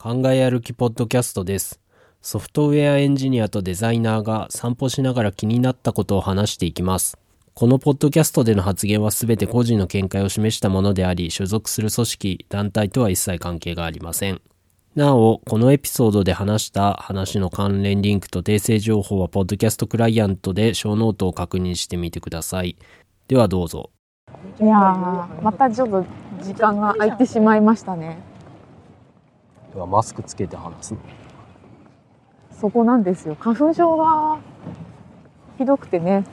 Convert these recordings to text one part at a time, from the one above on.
考え歩きポッドキャストです。ソフトウェアエンジニアとデザイナーが散歩しながら気になったことを話していきます。このポッドキャストでの発言はすべて個人の見解を示したものであり、所属する組織、団体とは一切関係がありません。なお、このエピソードで話した話の関連リンクと訂正情報は、ポッドキャストクライアントでショーノートを確認してみてください。ではどうぞ。いやまたちょっと時間が空いてしまいましたねではマスクつけて話すの？そこなんですよ。花粉症がひどくてね。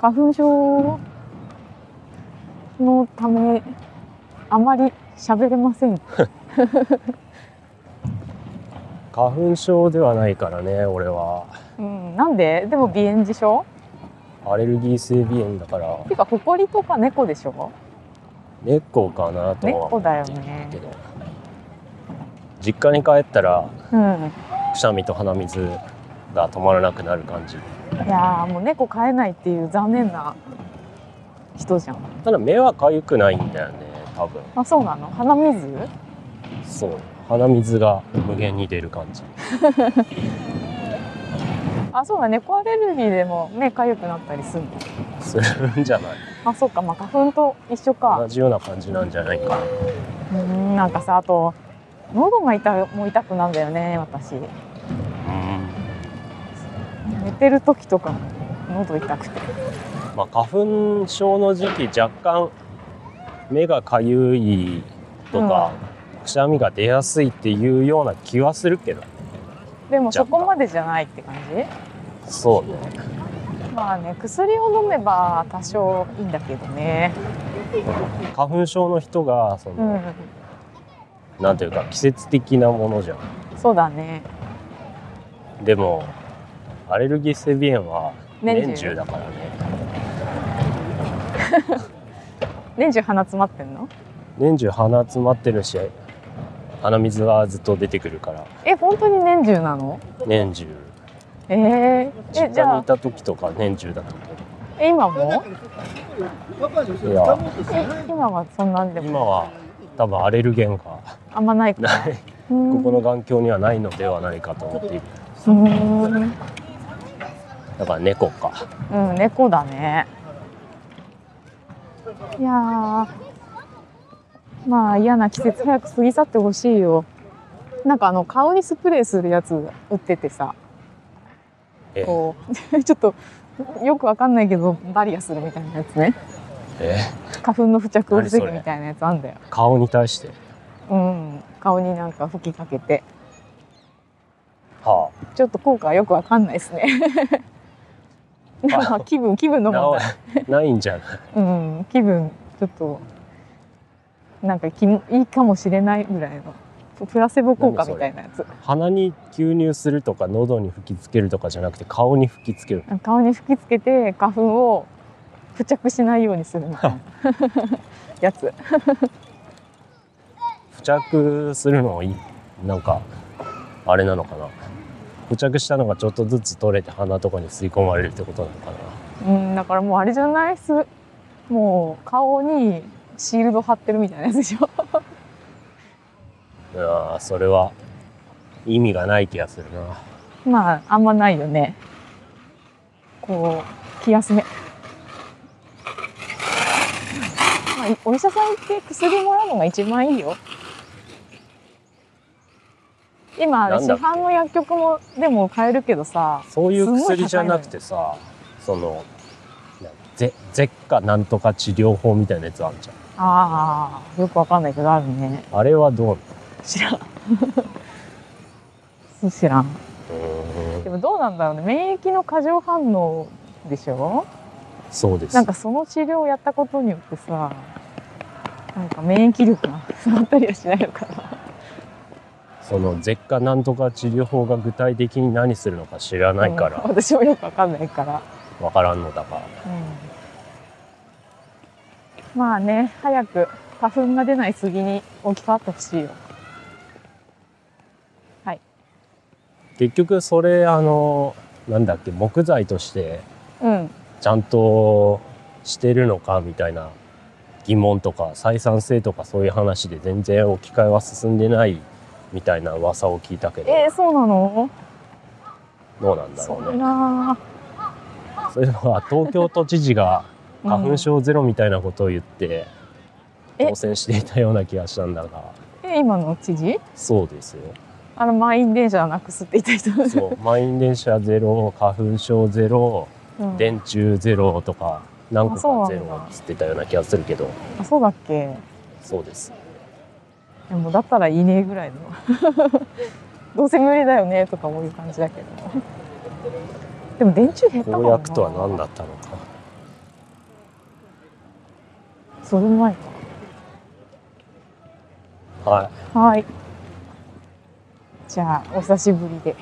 花粉症のためあまり喋れません。花粉症ではないからね、俺は。うん。なんで？でも鼻炎でしょ？アレルギー性鼻炎だから、てか埃とか猫でしょ？猫かなとは猫だよ思ってねるけど。実家に帰ったら、うんくしゃみと鼻水が止まらなくなる感じ。いやーもう猫飼えないっていう残念な人じゃんただ目は痒くないんだよね、多分。あそうなの？鼻水？そう。鼻水が無限に出る感じ。あそうだ猫アレルギーでも目かゆくなったりするの？するんじゃない？あそうか。まあ花粉と一緒か。同じような感じなんじゃないかな。うんなんかさあと喉が痛もう痛くなんだよね私。うん。寝てる時とか喉痛くて。まあ、花粉症の時期若干目がかゆいとか、くしゃみが出やすいっていうような気はするけどでもそこまでじゃないって感じ？そうね。まあね薬を飲めば多少いいんだけどね。花粉症の人がその、うん。なんていうか季節的なものじゃん。そうだね。でもアレルギー性鼻炎は年中。年中だからね。年中鼻詰まってんの？年中鼻詰まってるし鼻水がずっと出てくるから。え本当に年中なの？年中。えー、実えじゃあ。家にいた時とか年中だった。え今も？いや。え今はそんなんでも。今は多分アレルゲンがあんまないか。ない。こここの眼鏡にはないのではないかと思っている。うーん。だから猫か。うん猫だね。いやーまあ嫌な季節早く過ぎ去ってほしいよ。なんかあの顔にスプレーするやつ売っててさ。えこう。ちょっとよくわかんないけどバリアするみたいなやつね。え花粉の付着を防ぐみたいなやつあんだよ。顔に対して？うん。顔になんか吹きかけて。はちょっと効果はよくわかんないですね。なんか気分気分あの問題。なないんじゃない？うん、気分ちょっとなんかきもいいかもしれないぐらいのプラセボ効果みたいなやつ。鼻に吸入するとか喉に吹きつけるとかじゃなくて顔に吹きつける。顔に吹きつけて花粉を付着しないようにするみたいな。やつ。付着するのいい。なんかあれなのかな。付着したのがちょっとずつ取れて鼻とかに吸い込まれるってことなのかな。うんだからもうあれじゃない？っすもう顔にシールド貼ってるみたいなやつでしょ？いやーそれは意味がない気がするな。まああんまないよね。こう気休め、まあ、お医者さん行って薬もらうのが一番いいよ。今市販の薬局もでも買えるけどさそういう薬じゃなくてさその舌下なんとか治療法みたいなやつあるじゃんああよくわかんないけどあるね。あれはどう知らん。知らん。でもどうなんだろうね。免疫の過剰反応でしょ？そうです。なんかその治療をやったことによってさなんか免疫力が下がったりはしないのかな。その舌下なんとか治療法が具体的に何するのか知らないかうん。ら私もよくわかんないから、わからんのだが。うん、まあね早く花粉が出ない杉に置き換わってほしいよ。はい。結局それあのなんだっけ木材としてうん。ちゃんとしてるのかみたいな疑問とか採算性とかそういう話で全然置き換えは進んでないみたいな噂を聞いたけど、えー、そうなの？どうなんだろそううね。なそういうのは東京都知事が花粉症ゼロみたいなことを言ってえ？当選していたような気がしたんだが。え今の知事？そうですよ。あの満員電車をなくすって言った人。そう。満員電車ゼロ花粉症ゼロうん。電柱ゼロとか何個かゼロっつってたような気がするけど。あそうだ。っけ？そうです。でもだったらいいねぐらいの。どうせ無理だよねとかそういう感じだけど。でも電柱減ったかもな。公約とは何だったのかそれ前はいはいじゃあお久しぶりで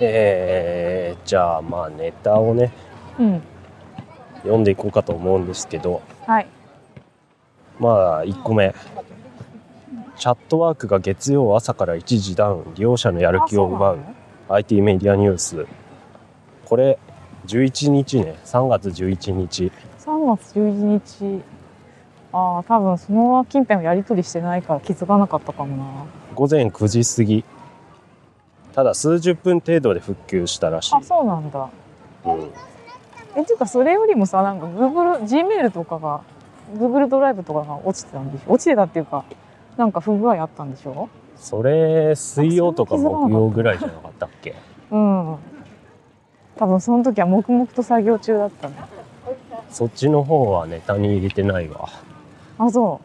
えー、じゃあまあネタをねうん読んでいこうかと思うんですけどはいまあ1個目チャットワークが月曜朝から一時ダウン利用者のやる気を奪う IT メディアニュースこれ11日ね3月11日3月11日ああ多分その近辺をやり取りしてないから気づかなかったかもな。午前9時過ぎ。ただ数十分程度で復旧したらしい。あ、そうなんだ。うん、えっていうかそれよりもさなんか Google Gmail とかが Google ドライブとかが落ちてたんでしょ？落ちてたっていうかなんか不具合あったんでしょ？それ水曜とか木曜ぐらいじゃなかったっけ？うん。多分その時は黙々と作業中だったね。そっちの方はネタに入れてないわあそ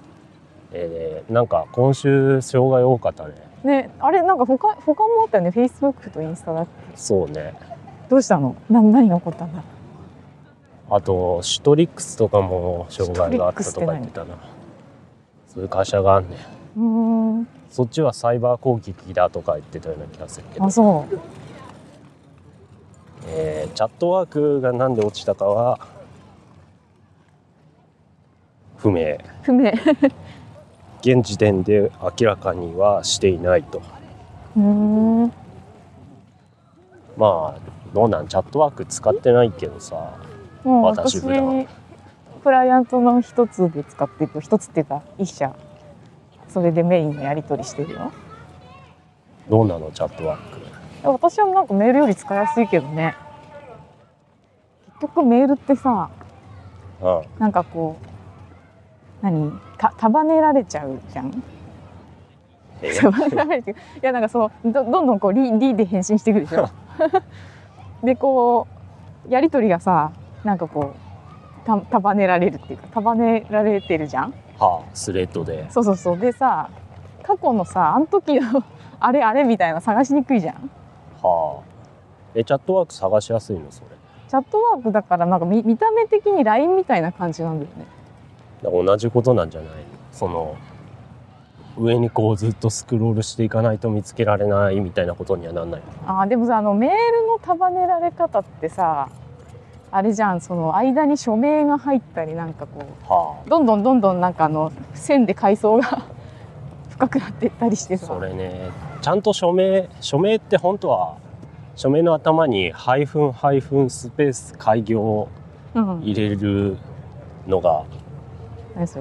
えー、なんか今週障害多かったね。うねあれなんか他他もあったよね。Facebook とインスタだっけ？そうね。どうしたの？な何が起こったんだ？あとシュトリックスとかも障害があったとか言ってたな。そういう会社があんねん。うーん。そっちはサイバー攻撃だとか言ってたような気がするけど。あ、そう。えーチャットワークがなんで落ちたかは不明。不明。現時点で明らかにはしていないと。うーん。まあどうなんチャットワーク使ってないけどさ。私私普段。クライアントの一つで使ってる一つっていうか一社。それでメインのやり取りしてるよ。どうなのチャットワーク。私はなんかメールより使いやすいけどね。結局メールってさうん。なんかこう何？た束ねられちゃうじゃん。え？束ねられていやなんかそうどどんどんこうリリで返信していくでしょ？でこうやり取りがさなんかこうた束ねられるっていうか束ねられてるじゃん？はあ。スレッドで。そうそうそう。でさ過去のさあの時の あれあれみたいな探しにくいじゃん？はあ。えチャットワーク探しやすいのそれ？チャットワークだからなんか見見た目的に LINE みたいな感じなんだよね同じことなんじゃない？その上にこうずっとスクロールしていかないと見つけられないみたいなことにはなんない？あーでもさあのメールの束ねられ方ってさあれじゃんその間に署名が入ったりなんかこはうどんどんどんどんなんかあの線で階層が 深くなっていったりしてあさ。それねちゃんと署名署名って本当は署名の頭にハイフンハイフンスペース開業入れるのが何それ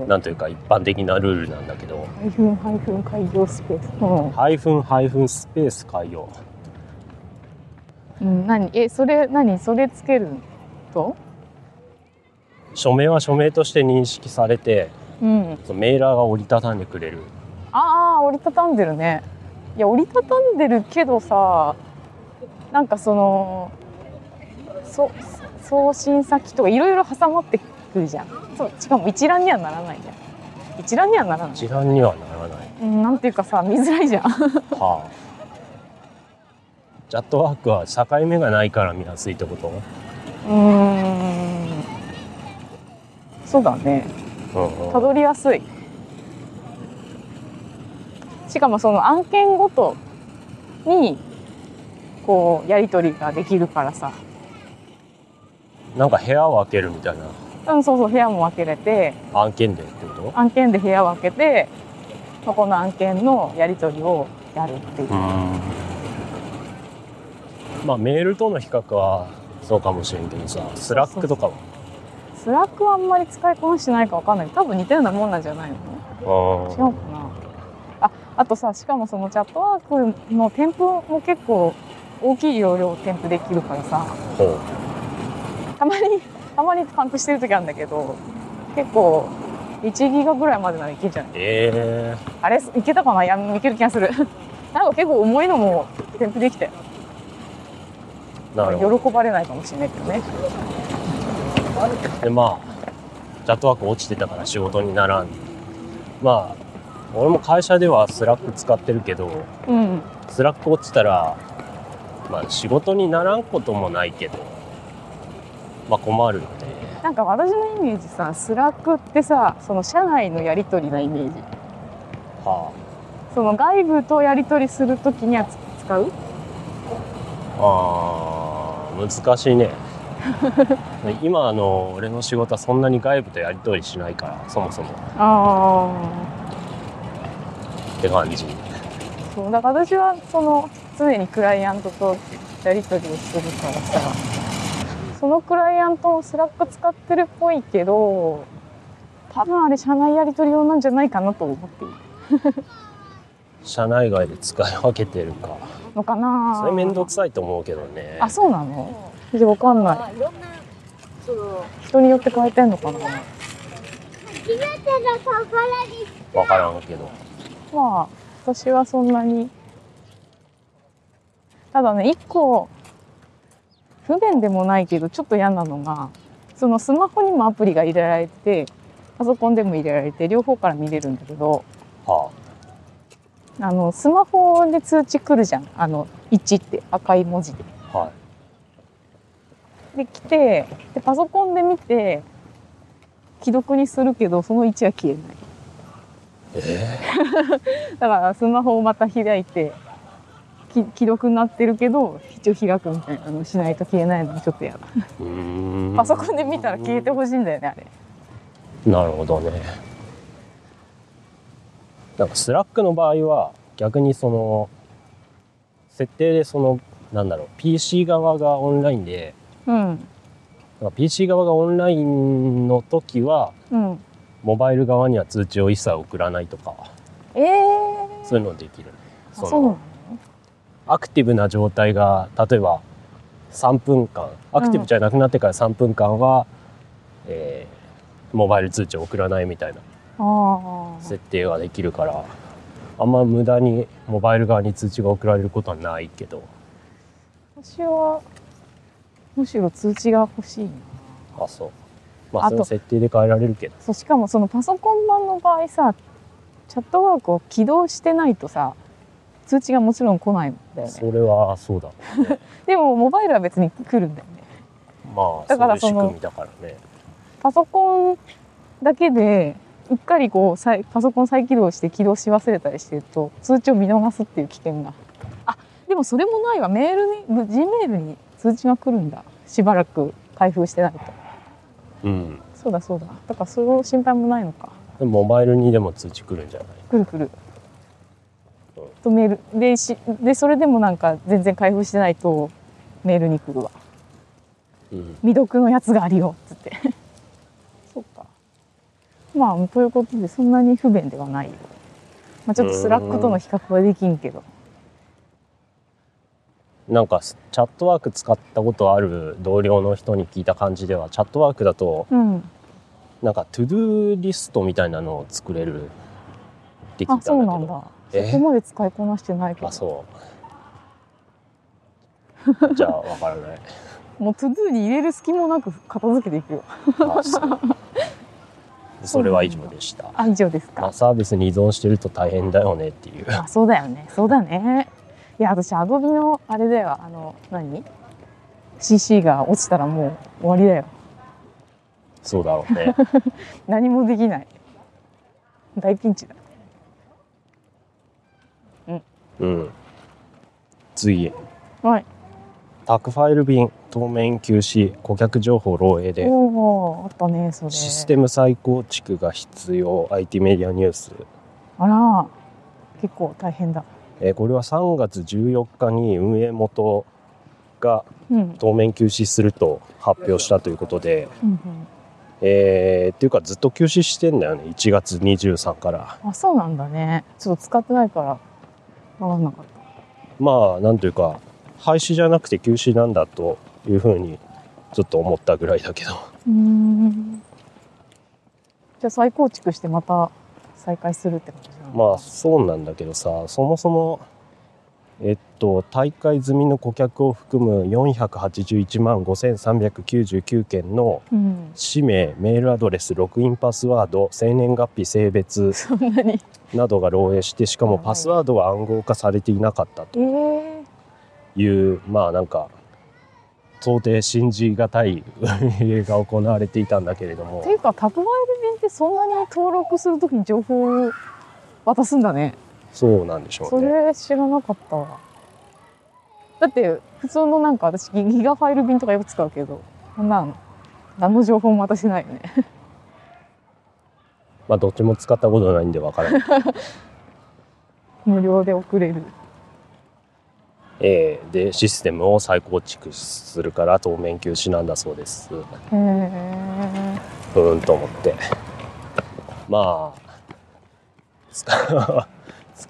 なんというか一般的なルールなんだけど。ハイフンハイフン開業スペース。うん。ハイフンハイフンスペース開業うん、何？えそれ何？それつけると署名は署名として認識されてうん。メーラーが折りたたんでくれる。ああ折りたたんでるね。いや折りたたんでるけどさなんかそのそ送信先とかいろいろ挟まってくるじゃんそうしかも一覧にはならないじゃん一覧にはならない、一覧にはならない。うん、なんていうかさ見づらいじゃん。はあ。チャットワークは境目がないから見やすいってこと？うーん。そうだね。うんうん。たどりやすい。しかもその案件ごとにこうやり取りができるからさ。なんか部屋を開けるみたいなうんそうそう部屋も分けれて。案件でってこと？案件で部屋を分けてそこの案件のやり取りをやるっていう、まあメールとの比較はそうかもしれんけどさスラックとかは？スラックはあんまり使いこなしてないかわかんない。多分似たようなもんなんじゃないの？違うかな。ああとさしかもそのチャットワークの添付も結構大きい容量添付できるからさ。ほう。たまにたまにパンクしてる時あるんだけど結構1ギガぐらいまでならいけんじゃない？えあれ？いけたかな？いやいける気がする。なんか結構重いのも添付できたよー、なるほど。喜ばれないかもしれないけどね。でまあチャットワーク落ちてたから仕事にならん。まあ俺も会社ではスラック使ってるけどうん。スラック落ちたらまあ仕事にならんこともないけどまあ困るので。なんか私のイメージさスラックってさその社内のやり取りなイメージ。はその外部とやり取りするときにはつ使う？ああー難しいね。今あの俺の仕事はそんなに外部とやり取りしないからそもそも。あって感じ。あそうだから私はその常にクライアントとやり取りをするからさそのクライアントもスラック使ってるっぽいけど多分あれ社内やり取り用なんじゃないかなと思っている。社内外で使い分けてるか。のかな。それ面倒くさいと思うけどね。あそうなの？じゃわかんない。人によって変えてんのかな。分からんけど。まあ私はそんなに。ただね一個不便でもないけどちょっと嫌なのがそのスマホにもアプリが入れられてパソコンでも入れられて両方から見れるんだけどはあのスマホで通知来るじゃんあの1って赤い文字で。あはいで来てでパソコンで見て既読にするけどその1は消えない。え だからスマホをまた開いてき既読になってるけど一応開くみたいなのしないと消えないのがちょっと嫌だ。パソコンで見たら消えてほしいんだよねあれ。なるほどね。なんかスラックの場合は逆にその設定でそのなんだろう PC 側がオンラインでうん。PC 側がオンラインの時はうん。モバイル側には通知を一切送らないとか。ええそういうのできる。ねそのあそうなの？アクティブな状態が例えば3分間アクティブじゃなくなってから3分間は、えーモバイル通知を送らないみたいな設定ができるからあんま無駄にモバイル側に通知が送られることはないけど。私はむしろ通知が欲しいな。あそう。まあその設定で変えられるけど。そうしかもそのパソコン版の場合さチャットワークを起動してないとさ通知がもちろん来ないんだよね。それはそうだ。でもモバイルは別に来るんだよね。まあだからそのそういう仕組みだからね。パソコンだけでうっかりこうパソコン再起動して起動し忘れたりしてると通知を見逃すっていう危険が。あでもそれもないわ。メールに G メールに通知が来るんだ。しばらく開封してないと。うん。そうだそうだ。だからその心配もないのか。でもモバイルにでも通知来るんじゃない？来る来る。うんとメールでしでそれでもなんか全然開封してないとメールに来るわ。うん。未読のやつがあるよっつって。そうか。まあということでそんなに不便ではないよ、まあ、ちょっとスラックとの比較はできんけど。なんかチャットワーク使ったことある同僚の人に聞いた感じではチャットワークだとうん。なんか to do リストみたいなのを作れる。って聞あいたんだけど。そうなんだ。えそこまで使いこなしてないけど。あそう。じゃあわからない。もうトゥドゥに入れる隙もなく片付けていくよ。あそう。それは以上でした。あ以上ですか？まあ、サービスに依存してると大変だよねっていう。あそうだよね。そうだね。いや私アドビのあれだよ。あの何？CC が落ちたらもう終わりだよ。そうだろうね。何もできない。大ピンチだうん。次。はい。宅ファイル便当面休止。顧客情報漏洩で。おおあったねそれ。システム再構築が必要。IT メディアニュース、あら。結構大変だ。えーこれは3月14日に運営元がうん。当面休止すると発表したということで、うんえーっていうかずっと休止してんだよね。1月23から。あそうなんだね。ちょっと使ってないから分かんなかったまあなんというか廃止じゃなくて休止なんだというふうにちょっと思ったぐらいだけど。うーん。じゃあ再構築してまた再開するって感じまあそうなんだけどさそもそもえっと大会済みの顧客を含む481万5399件のうん。氏名メールアドレスログインパスワード生年月日性別などが漏洩してしかもパスワードは暗号化されていなかったえとー、いうまあなんか到底信じがたい運営が行われていたんだけれども。っていうか宅配便ってそんなに登録するときに情報を渡すんだねそうなんでしょそうね。れ知らなかったわだって普通のなんか私ギギガファイル便とかよく使うけどこんなん何の情報も渡してないよね まあどっちも使ったことないんでわからない。無料で送れるえーでシステムを再構築するから当面休止なんだそうです。へえうーんと思って。まあ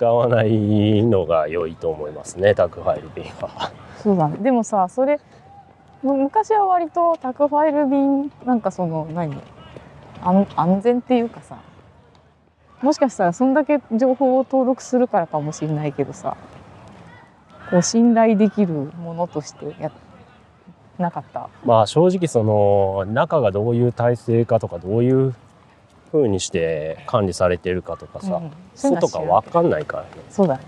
使わないのが良いと思いますね宅配便は。そうだね。でもさそれむ昔は割と宅ファイル便なんかその何？安安全っていうかさもしかしたらそんだけ情報を登録するからかもしれないけどさこう信頼できるものとしてやなかった？まあ正直その中がどういう体制かとかどういう風にして管理されてるかとかさ、うんそういうの外は知らんか分かんないからね。そうだよね。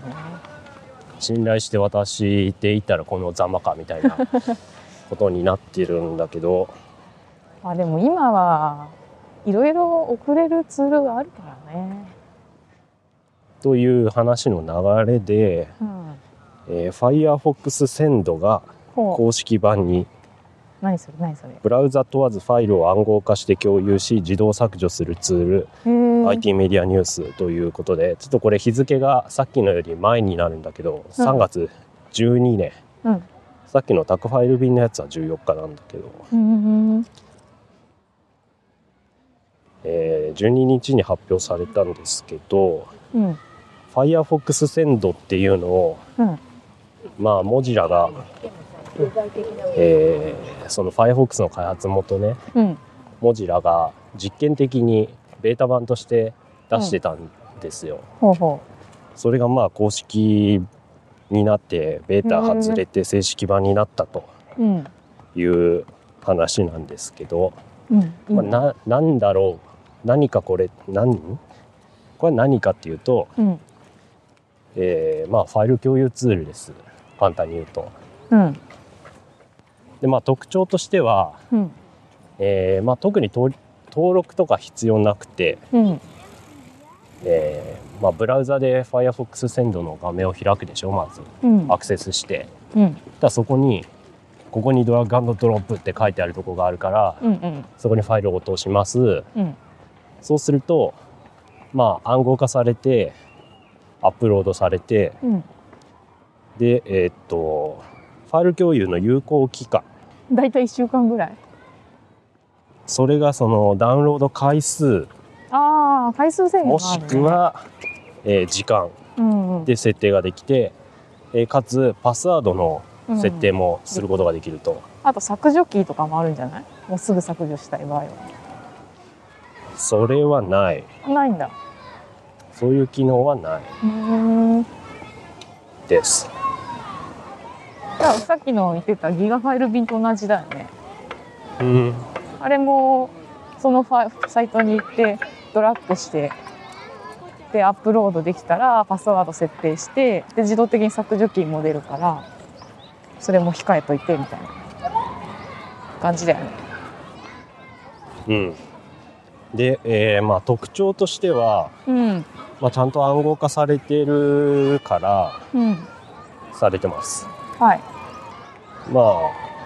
信頼して渡していったらこのざまかみたいな ことになってるんだけど。あでも今はいろいろ送れるツールがあるからね。という話の流れで、うん。えー、Firefox センドがほう。公式版に何それ何それ？ブラウザ問わずファイルを暗号化して共有し自動削除するツール、IT メディアニュースということでちょっとこれ日付がさっきのより前になるんだけど、うん。3月12年うん。さっきの宅ファイル便のやつは14日なんだけど、うんえー12日に発表されたんですけどうん、Firefox センドっていうのをうん、まあモジラが、えーその Firefox の開発元ねうん、モジラが実験的にベータ版として出してたんですよ。ほうほそれがまあ公式になってベータ外れて正式版になったとう。うん、いう話なんですけど、うん、いいまあ、ねななんだろう。何かこれ何？これは何かっていうと、うん、えーまあ、ファイル共有ツールです。簡単に言うと。うん、でまあ特徴としては、うん、えーまあ、特に登登録とか必要なくて、うん、えーまあ、ブラウザで Firefox センドの画面を開くでしょまず。うん。ア、クセスして。うん、だそこにここにドラッグドロップって書いてあるとこがあるから、うん、うん、そこにファイルを落とします。うん、そうするとまあ暗号化されてアップロードされてうん。でえーっとファイル共有の有効期間だいたい一週間ぐらい。それがそのダウンロード回数ああ、回数制限もし。く、は、えー時間うん、うん、で設定ができて、えーかつパスワードの設定うんもすることができると、あと削除キーとかもあるんじゃない？もうすぐ削除したい場合それはないは。ないんだ。そういう機能はない。ですじゃあさっきの言ってたギガファイル便と同じだよね。うん。あれもそのファイサイトに行ってドラッグしてでアップロードできたらパスワード設定してで自動的に削除キーも出るからそれも控えといてみたいな感じだよね。うん。で、えーまあ、特徴としては、うん。まあ、ちゃんと暗号化されてるからうん。されてます。はいまあ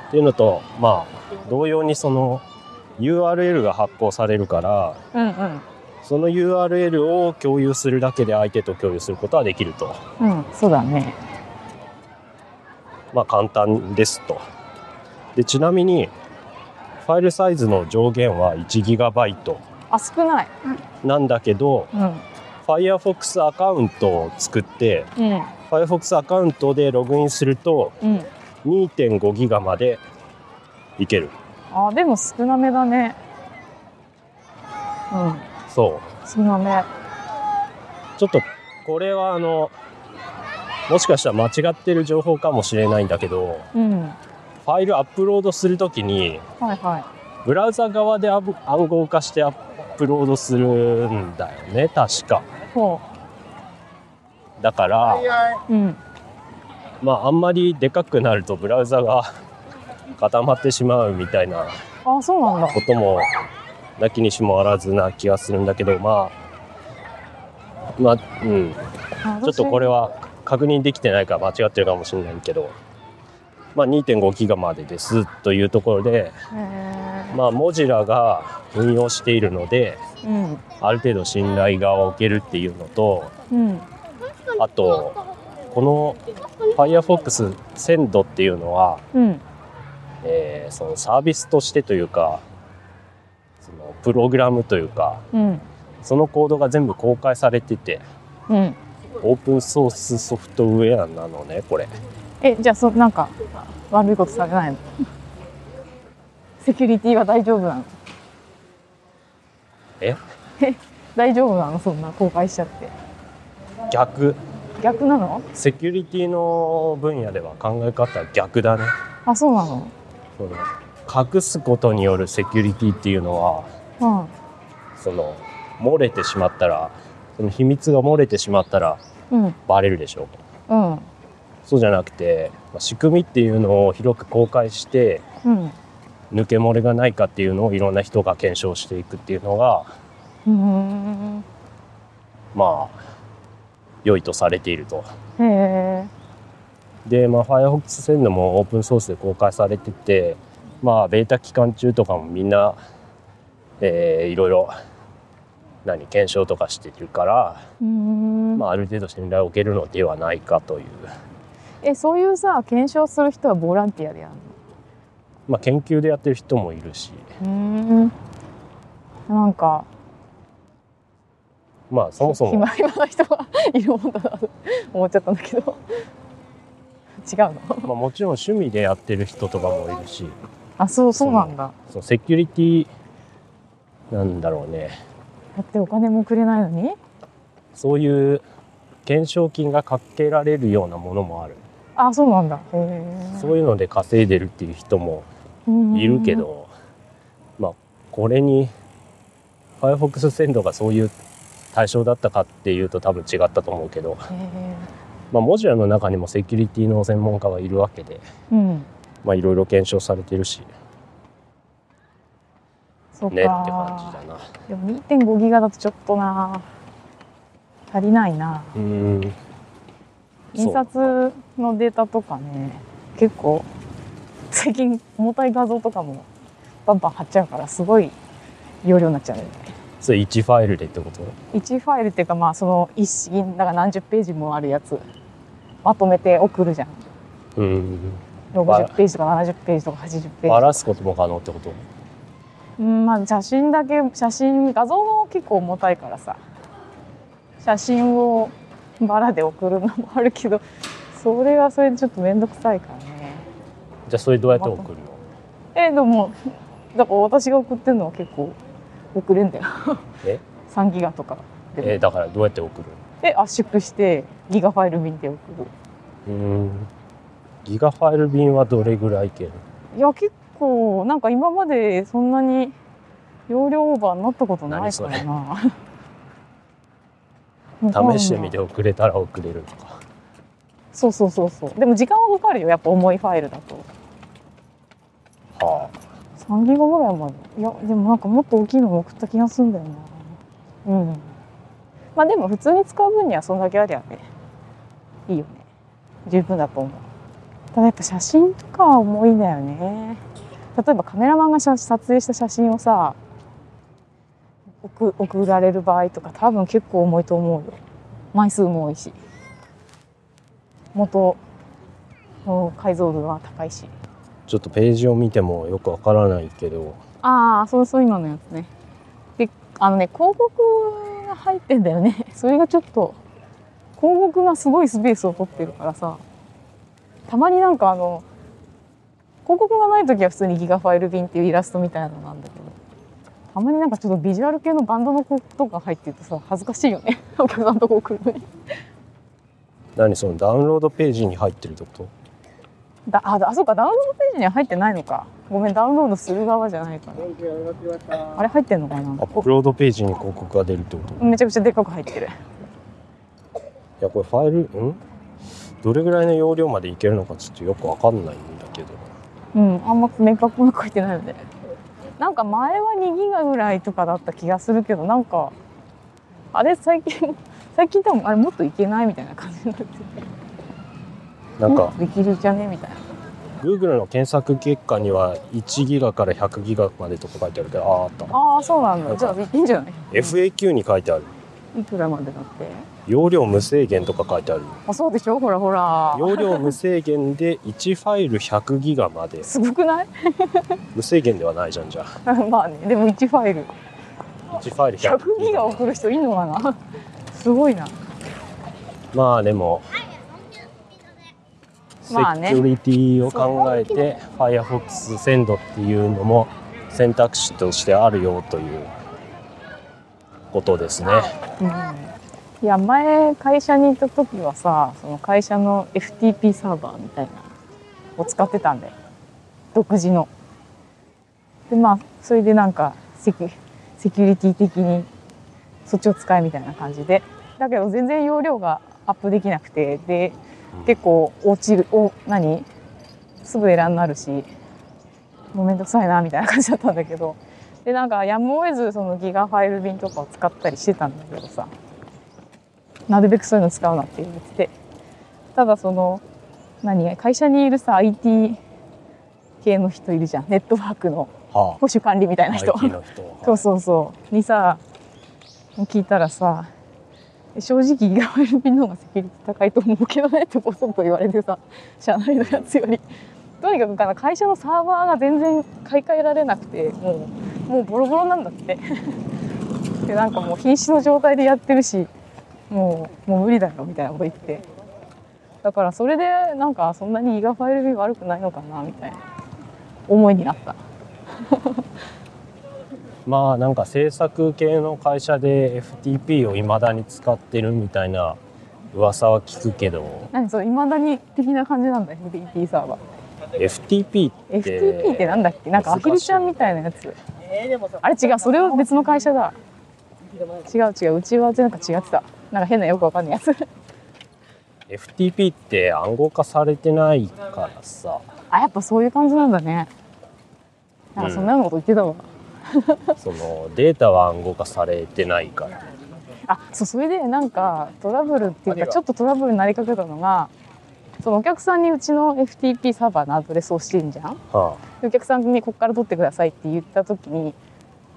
っていうのとまあ同様にその URL が発行されるからうんうん。その URL を共有するだけで相手と共有することはできると。うんそうだね。まあ簡単ですと。でちなみにファイルサイズの上限は 1GB あ少ない。なんだけどうん。Firefox アカウントを作ってうん。Firefox アカウントでログインするとうん2.5ギガまでいける。あでも少なめだね。うん。そう。少なめ。ちょっとこれはあのもしかしたら間違ってる情報かもしれないんだけどうん。ファイルアップロードするときにはいはい。ブラウザ側で暗号化してアップロードするんだよね確かほだからううんまああんまりでかくなるとブラウザが 固まってしまうみたいなあそうなんだ。こともなきにしもあらずな気がするんだけどまあまあうん。あちょっとこれは確認できてないから間違ってるかもしれないけど、まあ、2.5ギガまでですというところで、まあ、モジュラが運用しているのでうん。ある程度信頼が置けるっていうのとうん。あとこの Firefox 1000度っていうのは、うん。えーそのサービスとしてというかそのプログラムというかうん。そのコードが全部公開されててうん。オープンソースソフトウェアなのねこれ。えじゃあそなんか悪いことされないの？セキュリティは大丈夫なの？え大丈夫なの？そんな公開しちゃって。逆逆なの？セキュリティの分野では考え方は逆だね。あそうなの？その隠すことによるセキュリティっていうのはうん。その漏れてしまったらその秘密が漏れてしまったらうん。バレるでしょ。うん。そうじゃなくてまあ仕組みっていうのを広く公開してうん。抜け漏れがないかっていうのをいろんな人が検証していくっていうのがうーん。まあ良いとされていると。で、まあ、Firefox 1000のもオープンソースで公開されてて、まあ、ベータ期間中とかもみんな、えーいろいろ何検証とかしてるから、まあ、ある程度信頼を受けるのではないかという、えそういうさ検証する人はボランティアでやるまあ、研究でやってる人もいるし、ん。なんかまあ、そもそも。暇暇な人がいるもんだなと思っちゃったんだけど。違うの？まあ、もちろん趣味でやってる人とかもいるし。あそうそうなんだ。そのセキュリティなんだろうね。だってお金もくれないのに？そういう懸賞金がかけられるようなものもある。あそうなんだ。そういうので稼いでるっていう人もいるけど、まあこれに Firefox 鮮度がそういう対象だったかっていうと多分違ったと思うけど、まあ、モジュラの中にもセキュリティの専門家がいるわけで。うん。まあいろいろ検証されてるし。そうか。ねって感じだな。でも2.5ギガだとちょっとな。足りないな。うーん。印刷のデータとかね結構最近重たい画像とかもバンバン貼っちゃうからすごい容量になっちゃうよねそれ1ファイルでってこと？1ファイルっていうかまあその一式だから何十ページもあるやつ。まとめて送るじゃん。うーん60ページとか70ページとか。80ページばらすことも可能ってこと？うんまあ写真だけ写真画像も結構重たいからさ。写真をバラで送るのもあるけどそれはそれでちょっと面倒くさいからね。じゃあそれどうやって送るの？えでもだから私が送ってるのは結構送れんだよ。え？3ギガとか。えーだからどうやって送る？で圧縮してギガファイル便で送る。のうーん。ギガファイル便はどれぐらいいける？いや結構なんか今までそんなに容量オーバーになったことないからな。試してみて送れたら送れるとか。そうそうそうそう。でも時間はかかるよ。やっぱ重いファイルだと。は3ギガぐらいまで。いやでもなんかもっと大きいのも送った気がするんだよな。うん。まあでも普通に使う分にはそんだけありゃねいいよね。十分だと思う。ただやっぱ写真とかは重いんだよね。例えばカメラマンが撮影した写真をさ送送られる場合とか多分結構重いと思うよ。枚数も多いし。元の解像度は高いし。ちょっとページを見てもよくわからないけど。ああそうそう今のやつね。であのね広告が入ってんだよね。それがちょっと広告がすごいスペースを取ってるからさ。たまになんかあの広告がない時は普通にギガファイル便っていうイラストみたいなのなんだけど。たまになんかちょっとビジュアル系のバンドの広告とか入ってるとさ恥ずかしいよね。お客さんのとこ来るのに。何そのダウンロードページに入ってるってこと？だああそうかダウンロードページには入ってないのか。ごめんダウンロードする側じゃないから。あれ？入ってんのかな？アップロードページに広告が出るってこと？めちゃくちゃでかく入ってる。いやこれファイル？ん？どれぐらいの容量までいけるのかちょっとよくわかんないんだけど。うんあんま明確な書いてないよねなんか前は2ギガぐらいとかだった気がするけどなんかあれ最近最近多分あれもっといけないみたいな感じになっててなんか。できるじゃね？みたいな。Google の検索結果には1ギガから100ギガまでとか書いてあるけどあああったああそうなんだ。じゃあいいんじゃない？FAQ に書いてある。いくらまでだって？容量無制限とか書いてある。あそうでしょ？ほらほら。容量無制限で1ファイル100ギガまで。すごくない？無制限ではないじゃんじゃあ。まあねでも1ファイル。1ファイル100 100ギガ送る人いんのかな？すごいな。まあでもセキュリティを考えて Firefox 鮮度っていう。のも選択肢としてあるよということですね。うんいや前会社に行った時はさその会社の FTP サーバーみたいなのを使ってたんだよ独自の。でまあそれでなんかセキュセキュリティ的にそっちを使えみたいな感じで。だけど全然容量がアップできなくて。で結構落ちるお何？すぐエラーになるしもうめんどくさいなみたいな感じだったんだけど。でなんかやむを得ずそのギガファイル便とかを使ったりしてたんだけどさ。なるべくそういうの使うなって言って。てただその何会社にいるさ IT 系の人いるじゃん。ネットワークのは保守管理みたいあ、な人。IT の人。そうそうそう。にさ聞いたらさ正直ギガファイル便の方がセキュリティ高いと思うけどねってボソッと言われてさ社内のやつより。とにかくあの会社のサーバーが全然買い替えられなくてもうもうボロボロなんだって。でなんかもう瀕死の状態でやってるしもうもう無理だよみたいなこと言って。だからそれでなんかそんなにギガファイル便悪くないのかなみたいな思いになったまあなんか制作系の会社で FTP を未だに使ってるみたいな噂は聞くけど。何それ未だに的な感じなんだ FTP サーバー FTP って FTP ってなんだっけ？なんかアヒルちゃんみたいなやつ。あれ違うそれは別の会社だ。違う違う。うちはなんか違ってた。なんか変なよくわかんないやつ。FTP って暗号化されてないからさ。あやっぱそういう感じなんだね。なんかそんなこと言ってたわ、そのデータは暗号化されてないから。あそうそれでなんかトラブルっていうかちょっとトラブルになりかけたのがそのお客さんにうちの FTP サーバーのアドレスをしてんじゃん。はでお客さんにここから取ってくださいって言った時に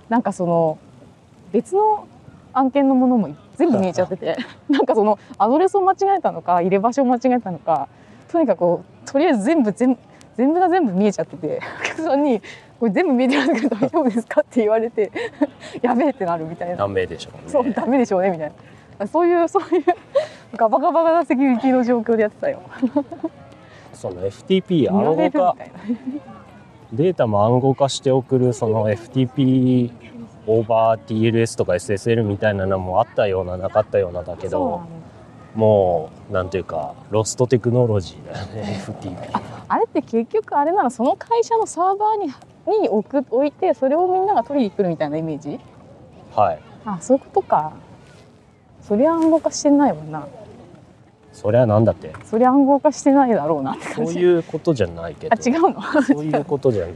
なんかその別の案件のものも全部見えちゃってて。なんかそのアドレスを間違えたのか入れ場所を間違えたのかとにかくこうとりあえず全部全全部が全部見えちゃっててお客さんに「これ全部見えてるんだけど大丈夫ですか?」って言われて やべえってなるみたいなあダメでしょうねそうダメでしょうねみたいなそういうそういうガバガバなセキュリティの状況でやってたよ。その FTP 暗号化データも暗号化して送るその FTP オーバー TLS とか SSL みたいなのもあったようななかったようなだけどのもうなんていうかロストテクノロジーだよね FTP あれって結局あれなのその会社のサーバーにに置く置いてそれをみんなが取りに来るみたいなイメージ？はい。あそういうことか。そりゃ暗号化してないもんな。それはなんだって。そりゃ暗号化してないだろうなってそういうことじゃないけど。あ違うの？そそういうことじゃない。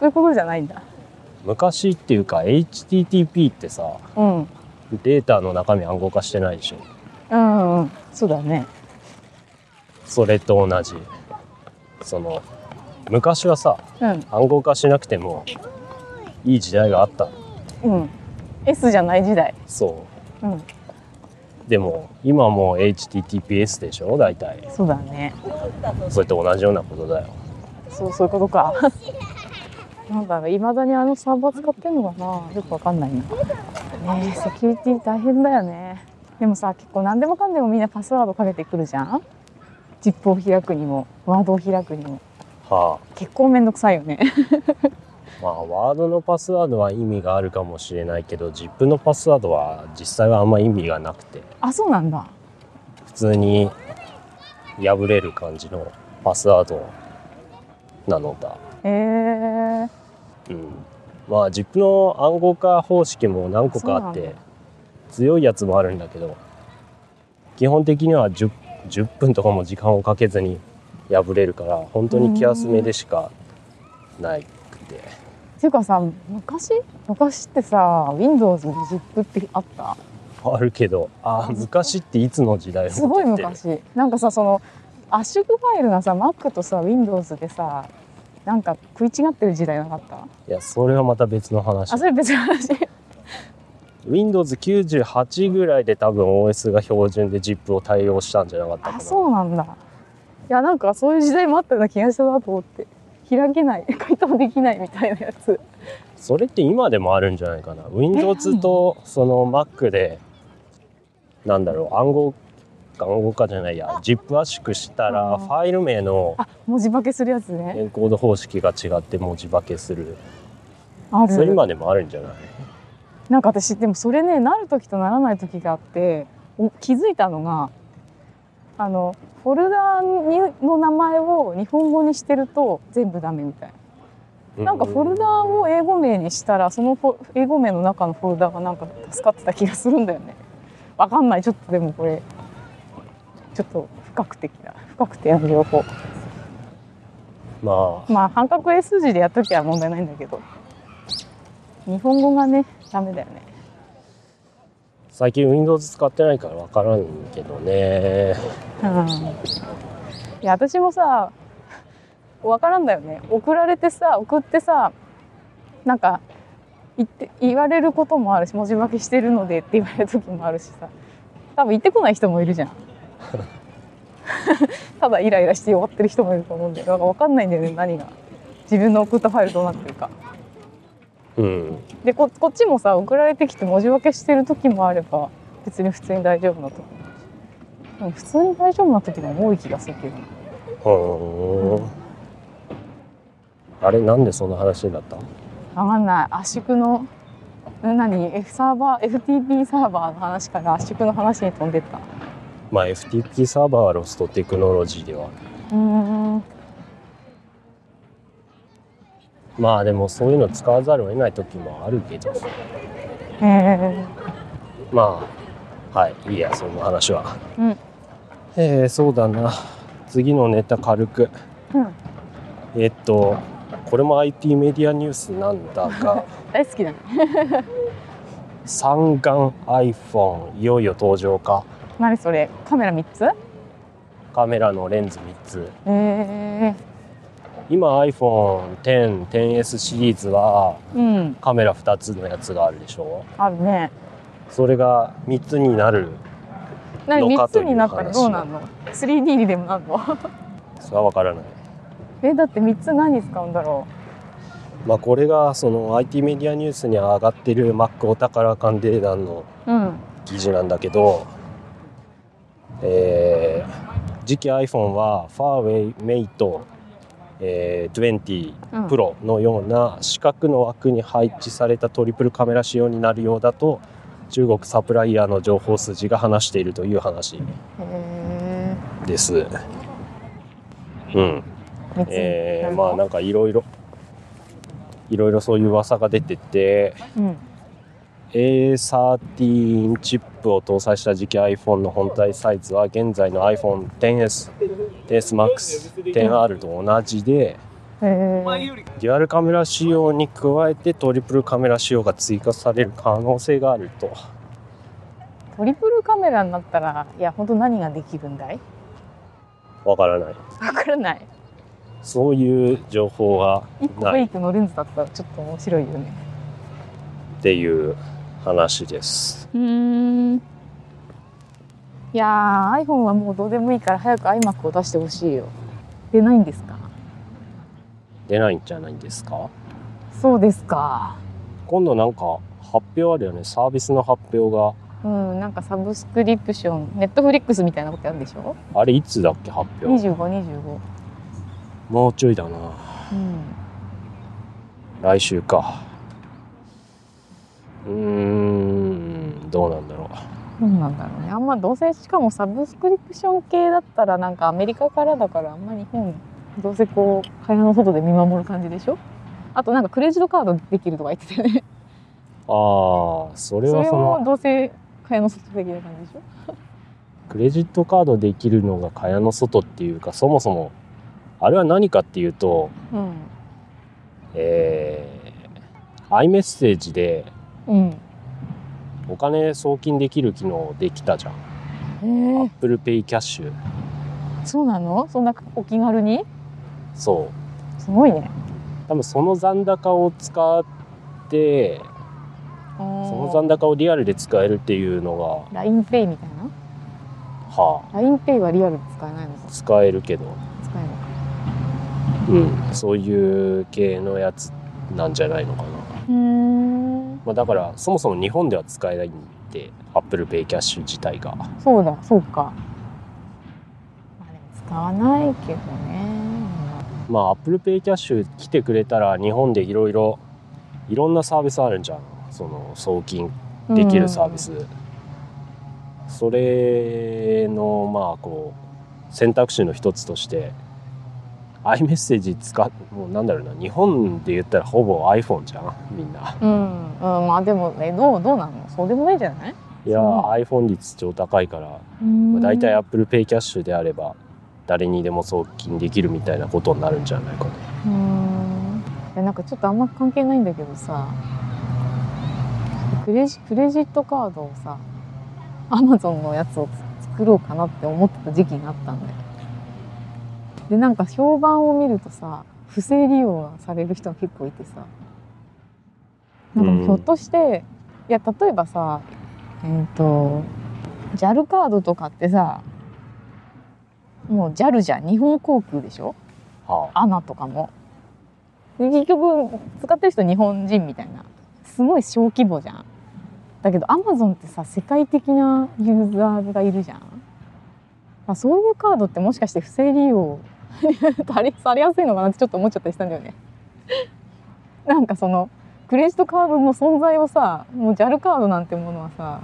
ういうことじゃないんだ。昔っていうか HTTP ってさうん。データの中身暗号化してないでしょ。うんうん。そうだね。それと同じ。その昔はさうん。暗号化しなくてもいい時代があった。うん。S じゃない時代。そう。ん。うでも今もう HTTPS でしょ？大体。そうだね。それと同じようなことだよ。そうそういうことか。なんだろういまだにあのサーバー使ってんのかな？よくわかんないな。ねえセキュリティ大変だよね。でもさ結構何でもかんでもみんなパスワードかけてくるじゃん？ジップを開くにもワードを開くにもは結構めんどくさいよね。あ まあワードのパスワードは意味があるかもしれないけど ZIP のパスワードは実際はあんま意味がなくて。あそうなんだ。普通に破れる感じのパスワードなのだ。へえ。うん。まあ ZIP の暗号化方式も何個かあって強いやつもあるんだけど基本的には 10, 10分とかも時間をかけずに破れるから本当に気休めでしかないくて。っていうかさ昔？昔ってさ Windows に ZIP ってあった？あるけどあ昔っていつの時代？すごい昔。なんかさその圧縮ファイルがさ Mac とさ Windows でさなんか食い違ってる時代なかった？いやそれはまた別の話。あそれ別の話。Windows98 ぐらいで多分 OS が標準で ZIP を対応したんじゃなかったかあなそうなんだ。いやなんかそういう時代もあったような気がしたなと思って。開けない。解凍できないみたいなやつ。それって今でもあるんじゃないかな。Windows とその Mac でなんだろう暗号暗号化じゃないや。ZIP 圧縮したらうんファイル名のあ文字化けするやつね。エンコード方式が違って文字化けする。あそれる今でもあるんじゃない？なんか私でもそれねなる時とならない時があってお気づいたのがあのフォルダにの名前を日本語にしてると全部ダメみたいな。なんかフォルダを英語名にしたらそのフォ英語名の中のフォルダがなんか助かってた気がするんだよね。わかんない。ちょっとでもこれちょっと不確定な不確定な情報。まあ。まあ半角英数字でやっときゃ問題ないんだけど。日本語がねダメだよね最近 Windows 使ってないから分からんけどね。うん。いや私もさわからんだよね。送られてさ送ってさなんか言って言われることもあるし文字化けしてるのでって言われる時もあるしさ。多分言ってこない人もいるじゃん。ただイライラして終わってる人もいると思うんだよ。だから分かんないんだよね何が。自分の送ったファイルどうなってるか。うん。でここっちもさ送られてきて文字化けしてる時もあれば別に普通に大丈夫な時。も普通に大丈夫な時も多い気がするけどなふーんあれなんでそんな話になった？わかんない。圧縮のん何？F サーバー？FTP サーバーの話から圧縮の話に飛んでった。まあ FTP サーバーはロストテクノロジーではうーんまあでもそういうの使わざるを得ない時もあるけどへえまあはい。いいやその話は。うん。えー、そうだな。次のネタ軽く。うん。えっとこれも IT メディアニュースなんだが。大好きだね。三眼 iPhone いよいよ登場か。何それ？カメラ3つ？カメラのレンズ3つ。へえ今 iPhone10、10S シリーズはうん。カメラ2つのやつがあるでしょ？あるね。それが3つになる何3つのかというになったらどうなんの？3D にでもなんの？それは分からない。えだって3つ何に使うんだろまあこれがその IT メディアニュースに上がってる Mac お宝鑑定団のううん。記事なんだけど、えー次期 iPhone は Fairway Mate、えー、20うん Pro のような四角の枠に配置されたトリプルカメラ仕様になるようだと中国サプライヤーの情報筋が話しているという話です。うん、3つえーまあなんかいろいろいろいろそういう噂が出ててうん A13 チップを搭載した次期 iPhone の本体サイズは現在の iPhone10S、10S Max、10R と同じでデュアルカメラ仕様に加えてトリプルカメラ仕様が追加される可能性があると。トリプルカメラになったらいや本当何ができるんだい？わからない。わからない。そういう情報が1個フない。っェイクのレンズだったらちょっと面白いよね。ていう話です。うん。いやー iPhone はもうどうでもいいから早く iMac を出してほしいよ。出ないんですか？出ないんじゃないんですか？そうですか。今度なんか発表あるよね。サービスの発表が。うんなんかサブスクリプションネットフリックスみたいなことやるんでしょ？あれいつだっけ発表？2525もうちょいだな。うん。来週かうーんどうなんだろう。どうなんだろうね。あんまどうせしかもサブスクリプション系だったらなんかアメリカからだからあんま日本どうせこう会話の外で見守る感じでしょ？あとなんかクレジットカードできるとか言ってたよね。ああそれはそのもどうせ会話の外的な感じでしょ？クレジットカードできるのが蚊帳の外っていうかそもそもあれは何かっていうとうん。えー、iMessage でうん。お金送金できる機能できたじゃん。へえ。Apple Pay キャッシュそうなの？そんなお気軽に？そう。すごいね。多分その残高を使ってそその残高をリアルで使えるっていうの LINEPay みたいがはな LINEPay はリアルで使えないの？かあ使えるけど、使える。うん、そういう系のやつなんじゃないのかな、うーんまあ、だからそもそも日本では使えないんで Apple Pay キャッシュ自体が。そうだそうか。まあでも使わないけどね。まあ Apple Pay キャッシュ来てくれたら日本でいろいろいろんなサービスあるんじゃん。その送金できるサービス、それのまあこう選択肢の一つとして iMessage 使っもうなんだろうな日本で言ったらほぼ iPhone じゃんみんな。うん、うん、まあでもねどうどうなの？そうでもないんじゃない？いや iPhone 率超高いから、うん。まあ、大体 Apple Pay キャッシュであれば誰にでも送金できるみたいなことになるんじゃないかねうん。なんかちょっとあんま関係ないんだけどさクレジクレジットカードをさアマゾンのやつを作ろうかなって思ってた時期があったんだよでなんか評判を見るとさ不正利用がされる人が結構いてさ。なんかひょっとして、いや例えばさえっ、と JAL カードとかってさもう JAL じゃん。日本航空でしょ？はアナとかも。で結局使ってる人日本人みたいな。すごい小規模じゃん。だけどアマゾンってさ世界的なユーザーがいるじゃん。あそういうカードってもしかして不正利用 されされやすいのかなってちょっと思っちゃったりしたんだよね。なんかそのクレジットカードの存在をさもう JAL カードなんてものはさ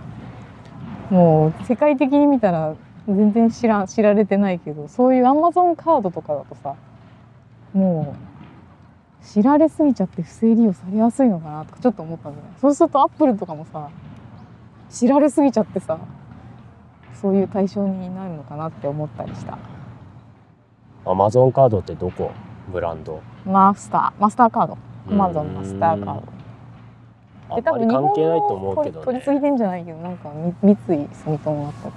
もう世界的に見たら全然知ら知られてないけどそういうアマゾンカードとかだとさもう知られすぎちゃって不正利用されやすいのかなとかちょっと思ったんだよね。そうするとアップルとかもさ知られすぎちゃってさそういう対象になるのかなって思ったりした。あ Amazon カードってどこ？ブランド。マスター。マスターカード。アマゾンマスターカード。あんまり関係ないと思うけどね。取りすぎてんじゃないけどなんかみ三井住友だったっ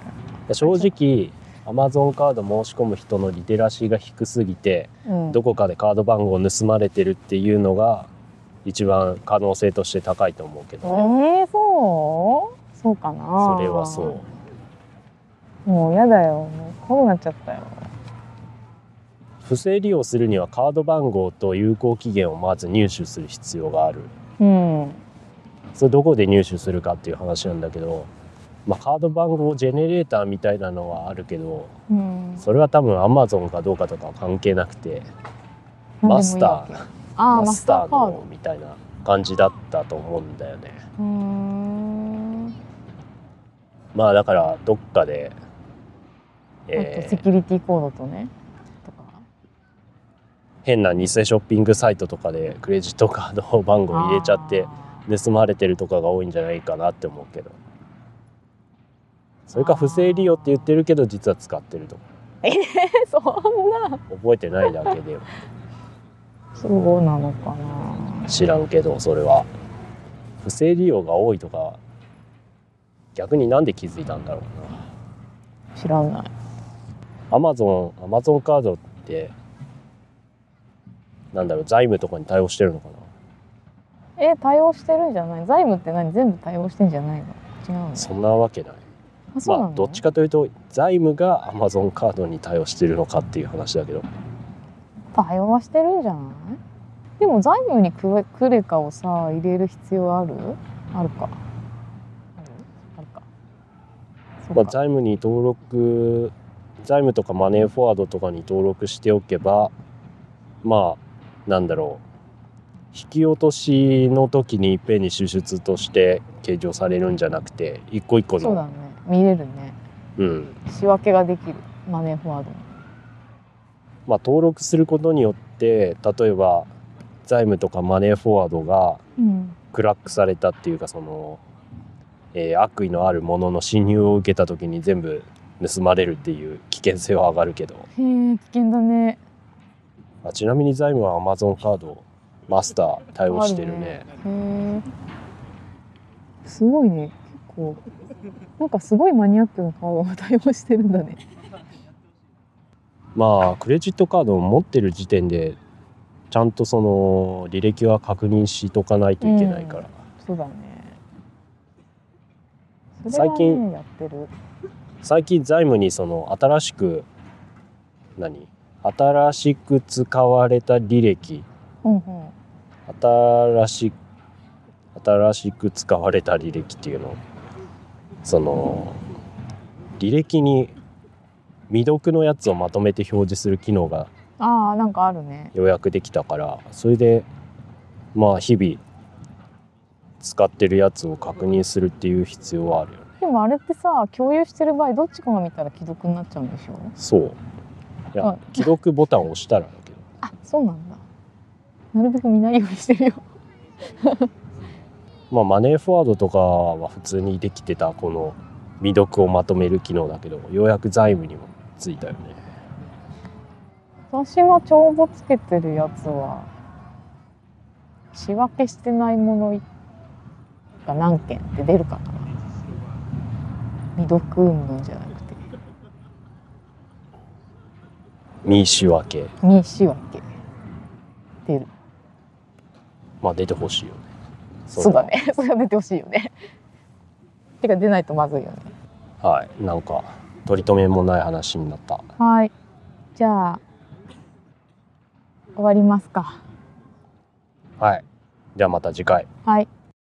正直 Amazon カード申し込む人のリテラシーが低すぎてけ、うん、どこかでカード番号を盗まれてるっていうのが一番可能性として高いと思うけえど、ー、そう？そうかな。それはそう。もうやだよ。もうこうなっちゃったよ不正利用するにはカード番号と有効期限をまず入手する必要がある。うん。それどこで入手するかっていう話なんだけど、まあ、カード番号ジェネレーターみたいなのはあるけどうん。それは多分 Amazon かどうかとかは関係なくてマスターママススターのみたいな感じだったと思うんだよね。まあだからどっかで、あとえーセキュリティコードとね変な偽ショッピングサイトとかでクレジットカード番号入れちゃって盗まれてるとかが多いんじゃないかなって思うけど。それか不正利用って言ってるけど実は使ってるとか。あーえ そんな。覚えてないだけで。そうなのかな。知らんけどそれは。不正利用が多いとか逆になんで気づいたんだろうな。知らない。アマゾンアマゾンカードってなんだろう財務とかに対応してるのかな？え対応してるんじゃない？財務って何？全部対応してんじゃないの？違うの？そんなわけない。あそうまあどっちかというと財務がアマゾンカードに対応してるのかっていう話だけど。対応はしてるんじゃない？でも財務にクレクレカをさ入れる必要ある？あるか。あるあるか。まあ、か財務に登録財務とかマネーフォワードとかに登録しておけばまあなんだろう。引き落としの時にいっぺんに支出として計上されるんじゃなくて一個一個の。そうだね。見れるね。うん。仕分けができる。マネーフォワードにまあ、登録することによって例えば財務とかマネーフォワードがうん。クラックされたっていうかその、えー悪意のあるものの侵入を受けた時に全部盗まれるっていう危険性は上がるけど。へえ危険だねあちなみに財務は Amazon カードマスター対応してるね。ね。すごいね。結構。なんかすごいマニアックなカードが対応してるんだね。まあクレジットカードを持ってる時点でちゃんとその履歴は確認しとかないといけないから、そうだね。それはね最近やってる。最近財務にその新しく何？新しく使われた履歴。うんうん。新し新しく使われた履歴っていうの。その履歴に未読のやつをまとめて表示する機能がああなんかあるね。予約できたからそれでまあ日々使ってるやつを確認するっていう必要はあるよね。でもあれってさ共有してる場合どっちかが見たら既読になっちゃうんでしょ？そういやあ既読ボタンを押したらだけど。あそうなんだ。なるべく見ないようにしてるよ。まあマネーフォワードとかは普通にできてたこの未読をまとめる機能だけどようやく財務にもついたよね。私が帳簿つけてるやつは仕分けしてないものが何件って出るかな。未読云々じゃなくて見仕分け。未仕分け。出る。まあ出てほしいよね。そうだね。それは。出てほしいよね。てか出ないとまずいよね。はい。なんか取り留めもない話になった。はい。じゃあ終わりますか。はい。ではまた次回。はい